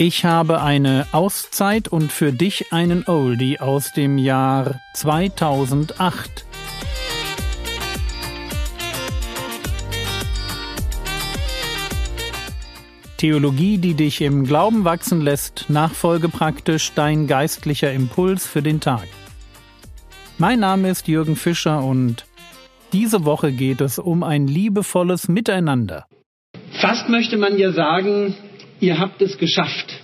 Ich habe eine Auszeit und für dich einen Oldie aus dem Jahr 2008. Theologie, die dich im Glauben wachsen lässt, nachfolge praktisch dein geistlicher Impuls für den Tag. Mein Name ist Jürgen Fischer und diese Woche geht es um ein liebevolles Miteinander. Fast möchte man ja sagen, ihr habt es geschafft.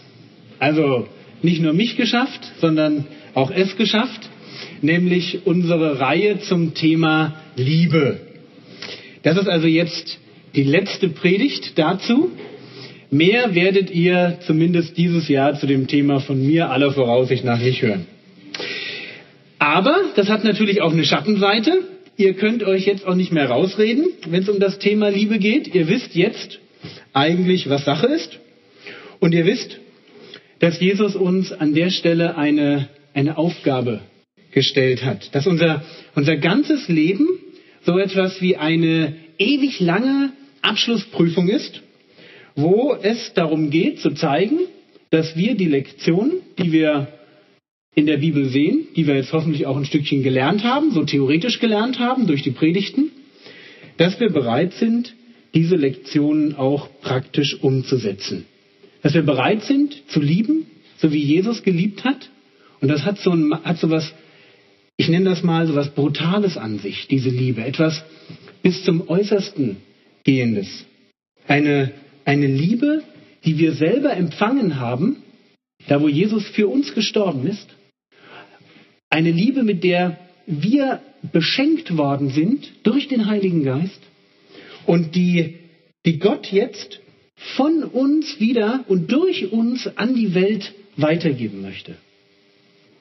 Also nicht nur mich geschafft, sondern auch es geschafft, nämlich unsere Reihe zum Thema Liebe. Das ist also jetzt die letzte Predigt dazu. Mehr werdet ihr zumindest dieses Jahr zu dem Thema von mir aller Voraussicht nach nicht hören. Aber das hat natürlich auch eine Schattenseite. Ihr könnt euch jetzt auch nicht mehr rausreden, wenn es um das Thema Liebe geht. Ihr wisst jetzt eigentlich, was Sache ist. Und ihr wisst, dass Jesus uns an der Stelle eine, eine Aufgabe gestellt hat. Dass unser, unser ganzes Leben so etwas wie eine ewig lange Abschlussprüfung ist, wo es darum geht zu zeigen, dass wir die Lektion, die wir in der Bibel sehen, die wir jetzt hoffentlich auch ein Stückchen gelernt haben, so theoretisch gelernt haben durch die Predigten, dass wir bereit sind, diese Lektionen auch praktisch umzusetzen. Dass wir bereit sind zu lieben, so wie Jesus geliebt hat. Und das hat so, ein, hat so was, ich nenne das mal so was Brutales an sich, diese Liebe. Etwas bis zum Äußersten gehendes. Eine, eine Liebe, die wir selber empfangen haben, da wo Jesus für uns gestorben ist. Eine Liebe, mit der wir beschenkt worden sind durch den Heiligen Geist und die, die Gott jetzt von uns wieder und durch uns an die Welt weitergeben möchte.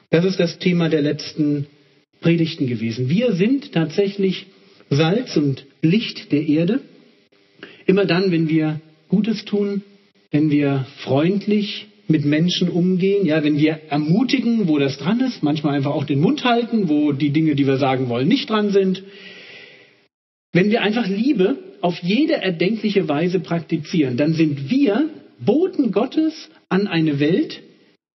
Das ist das Thema der letzten Predigten gewesen. Wir sind tatsächlich Salz und Licht der Erde. Immer dann, wenn wir Gutes tun, wenn wir freundlich mit Menschen umgehen, ja, wenn wir ermutigen, wo das dran ist, manchmal einfach auch den Mund halten, wo die Dinge, die wir sagen wollen, nicht dran sind. Wenn wir einfach Liebe auf jede erdenkliche Weise praktizieren, dann sind wir Boten Gottes an eine Welt,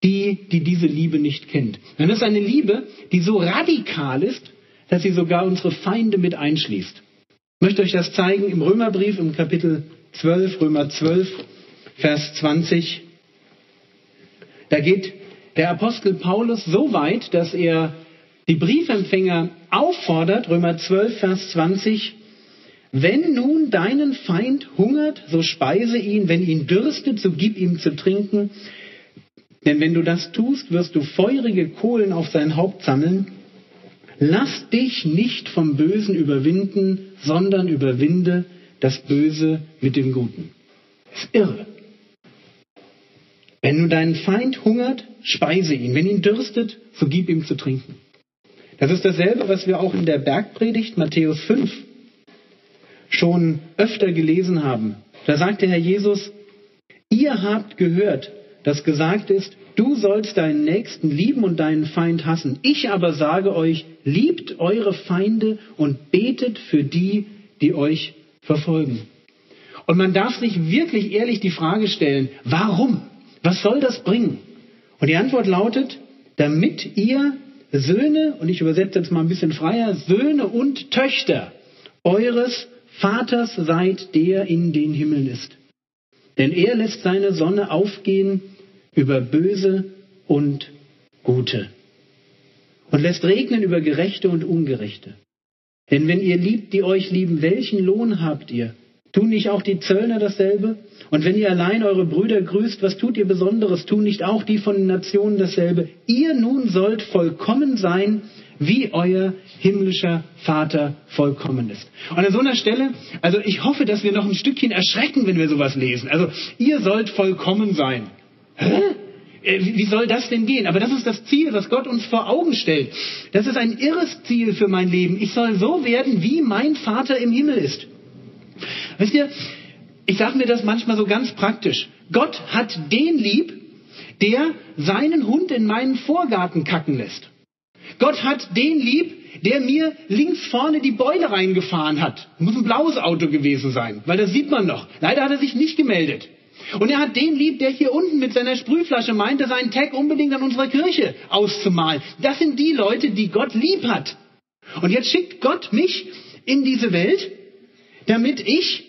die, die diese Liebe nicht kennt. Dann ist eine Liebe, die so radikal ist, dass sie sogar unsere Feinde mit einschließt. Ich möchte euch das zeigen im Römerbrief im Kapitel 12, Römer 12, Vers 20. Da geht der Apostel Paulus so weit, dass er die Briefempfänger auffordert, Römer 12, Vers 20, wenn nun deinen Feind hungert, so speise ihn, wenn ihn dürstet, so gib ihm zu trinken. Denn wenn du das tust, wirst du feurige Kohlen auf sein Haupt sammeln. Lass dich nicht vom Bösen überwinden, sondern überwinde das Böse mit dem Guten. Das ist irre. Wenn du deinen Feind hungert, speise ihn. Wenn ihn dürstet, so gib ihm zu trinken. Das ist dasselbe, was wir auch in der Bergpredigt Matthäus 5 schon öfter gelesen haben. Da sagt der Herr Jesus, ihr habt gehört, dass gesagt ist, du sollst deinen Nächsten lieben und deinen Feind hassen. Ich aber sage euch, liebt eure Feinde und betet für die, die euch verfolgen. Und man darf sich wirklich ehrlich die Frage stellen, warum? Was soll das bringen? Und die Antwort lautet, damit ihr Söhne, und ich übersetze jetzt mal ein bisschen freier, Söhne und Töchter eures Vaters seid, der in den Himmeln ist. Denn er lässt seine Sonne aufgehen über Böse und Gute und lässt regnen über Gerechte und Ungerechte. Denn wenn ihr liebt, die euch lieben, welchen Lohn habt ihr? Tun nicht auch die Zöllner dasselbe? Und wenn ihr allein eure Brüder grüßt, was tut ihr Besonderes? Tun nicht auch die von den Nationen dasselbe? Ihr nun sollt vollkommen sein, wie euer himmlischer Vater vollkommen ist. Und an so einer Stelle, also ich hoffe, dass wir noch ein Stückchen erschrecken, wenn wir sowas lesen. Also ihr sollt vollkommen sein. Hä? Äh, wie soll das denn gehen? Aber das ist das Ziel, was Gott uns vor Augen stellt. Das ist ein irres Ziel für mein Leben. Ich soll so werden, wie mein Vater im Himmel ist. Wisst ihr, ich sage mir das manchmal so ganz praktisch. Gott hat den lieb, der seinen Hund in meinen Vorgarten kacken lässt. Gott hat den lieb, der mir links vorne die Beule reingefahren hat. Muss ein blaues Auto gewesen sein, weil das sieht man noch. Leider hat er sich nicht gemeldet. Und er hat den lieb, der hier unten mit seiner Sprühflasche meinte, seinen Tag unbedingt an unserer Kirche auszumalen. Das sind die Leute, die Gott lieb hat. Und jetzt schickt Gott mich in diese Welt, damit ich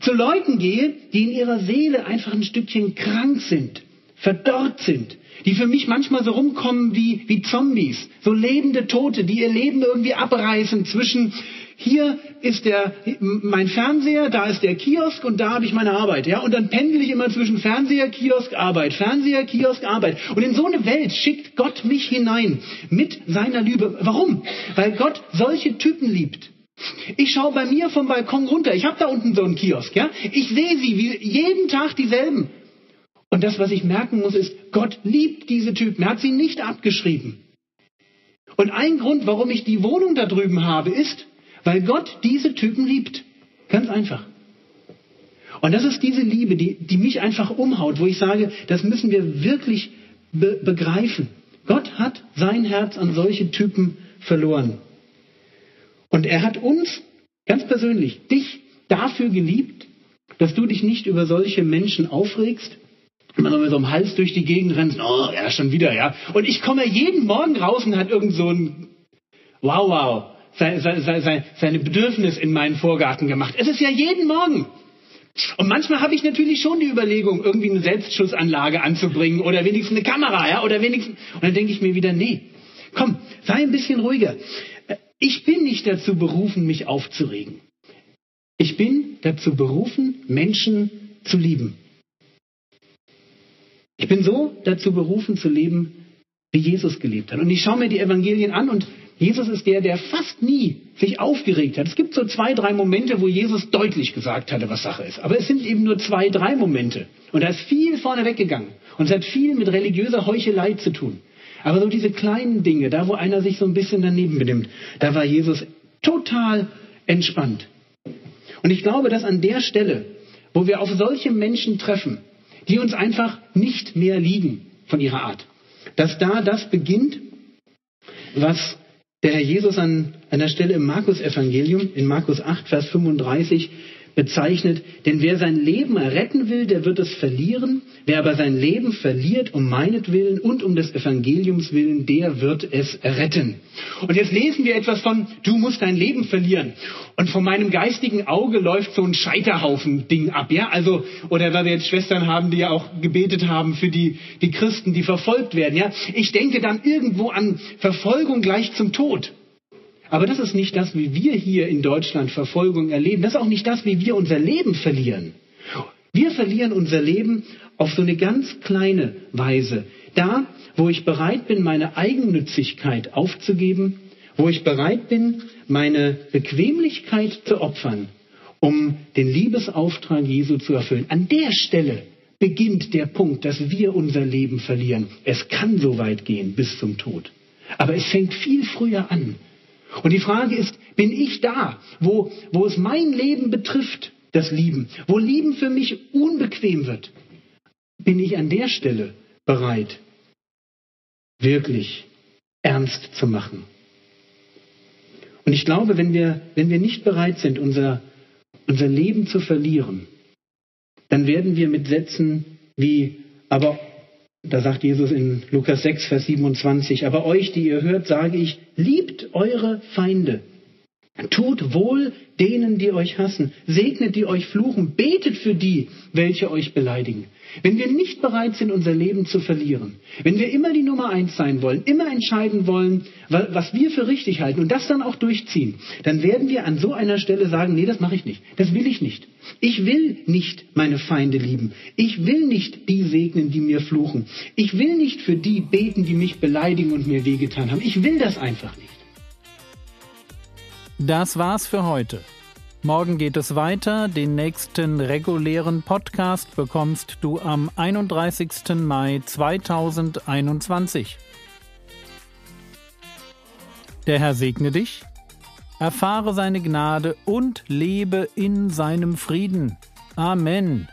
zu Leuten gehe, die in ihrer Seele einfach ein Stückchen krank sind, verdorrt sind, die für mich manchmal so rumkommen wie, wie Zombies, so lebende Tote, die ihr Leben irgendwie abreißen zwischen hier ist der, mein Fernseher, da ist der Kiosk und da habe ich meine Arbeit, ja. Und dann pendel ich immer zwischen Fernseher, Kiosk, Arbeit, Fernseher, Kiosk, Arbeit. Und in so eine Welt schickt Gott mich hinein mit seiner Liebe. Warum? Weil Gott solche Typen liebt. Ich schaue bei mir vom Balkon runter. Ich habe da unten so einen Kiosk, ja. Ich sehe sie, wie jeden Tag dieselben. Und das, was ich merken muss, ist, Gott liebt diese Typen. Er hat sie nicht abgeschrieben. Und ein Grund, warum ich die Wohnung da drüben habe, ist, weil Gott diese Typen liebt. Ganz einfach. Und das ist diese Liebe, die, die mich einfach umhaut, wo ich sage, das müssen wir wirklich be begreifen. Gott hat sein Herz an solche Typen verloren. Und er hat uns, ganz persönlich, dich dafür geliebt, dass du dich nicht über solche Menschen aufregst, immer so mit so einem Hals durch die Gegend rennst, oh, ja, schon wieder, ja. Und ich komme jeden Morgen raus und hat irgend so ein Wow, wow, sein, sein, sein, seine Bedürfnis in meinen Vorgarten gemacht. Es ist ja jeden Morgen. Und manchmal habe ich natürlich schon die Überlegung, irgendwie eine Selbstschussanlage anzubringen oder wenigstens eine Kamera, ja, oder wenigstens. Und dann denke ich mir wieder, nee, komm, sei ein bisschen ruhiger. Ich bin nicht dazu berufen, mich aufzuregen. Ich bin dazu berufen, Menschen zu lieben. Ich bin so dazu berufen zu leben, wie Jesus gelebt hat. Und ich schaue mir die Evangelien an und Jesus ist der, der fast nie sich aufgeregt hat. Es gibt so zwei, drei Momente, wo Jesus deutlich gesagt hatte, was Sache ist. Aber es sind eben nur zwei, drei Momente. Und da ist viel vorne weggegangen. Und es hat viel mit religiöser Heuchelei zu tun. Aber so diese kleinen Dinge, da wo einer sich so ein bisschen daneben benimmt, da war Jesus total entspannt. Und ich glaube, dass an der Stelle, wo wir auf solche Menschen treffen, die uns einfach nicht mehr liegen von ihrer Art, dass da das beginnt, was der Herr Jesus an einer Stelle im Markus-Evangelium, in Markus 8, Vers 35, bezeichnet, denn wer sein Leben erretten will, der wird es verlieren, wer aber sein Leben verliert um meinetwillen und um des Evangeliums willen, der wird es erretten. Und jetzt lesen wir etwas von, du musst dein Leben verlieren. Und von meinem geistigen Auge läuft so ein Scheiterhaufen-Ding ab, ja? Also, oder weil wir jetzt Schwestern haben, die ja auch gebetet haben für die, die Christen, die verfolgt werden, ja? Ich denke dann irgendwo an Verfolgung gleich zum Tod. Aber das ist nicht das, wie wir hier in Deutschland Verfolgung erleben. Das ist auch nicht das, wie wir unser Leben verlieren. Wir verlieren unser Leben auf so eine ganz kleine Weise. Da, wo ich bereit bin, meine Eigennützigkeit aufzugeben, wo ich bereit bin, meine Bequemlichkeit zu opfern, um den Liebesauftrag Jesu zu erfüllen. An der Stelle beginnt der Punkt, dass wir unser Leben verlieren. Es kann so weit gehen bis zum Tod. Aber es fängt viel früher an. Und die Frage ist, bin ich da, wo, wo es mein Leben betrifft, das Lieben, wo Lieben für mich unbequem wird? Bin ich an der Stelle bereit, wirklich ernst zu machen? Und ich glaube, wenn wir, wenn wir nicht bereit sind, unser, unser Leben zu verlieren, dann werden wir mit Sätzen wie, aber da sagt Jesus in Lukas 6, Vers 27, aber euch, die ihr hört, sage ich, liebt eure Feinde. Tut wohl denen, die euch hassen. Segnet, die euch fluchen. Betet für die, welche euch beleidigen. Wenn wir nicht bereit sind, unser Leben zu verlieren, wenn wir immer die Nummer eins sein wollen, immer entscheiden wollen, was wir für richtig halten und das dann auch durchziehen, dann werden wir an so einer Stelle sagen, nee, das mache ich nicht. Das will ich nicht. Ich will nicht meine Feinde lieben. Ich will nicht die segnen, die mir fluchen. Ich will nicht für die beten, die mich beleidigen und mir wehgetan haben. Ich will das einfach nicht. Das war's für heute. Morgen geht es weiter. Den nächsten regulären Podcast bekommst du am 31. Mai 2021. Der Herr segne dich, erfahre seine Gnade und lebe in seinem Frieden. Amen.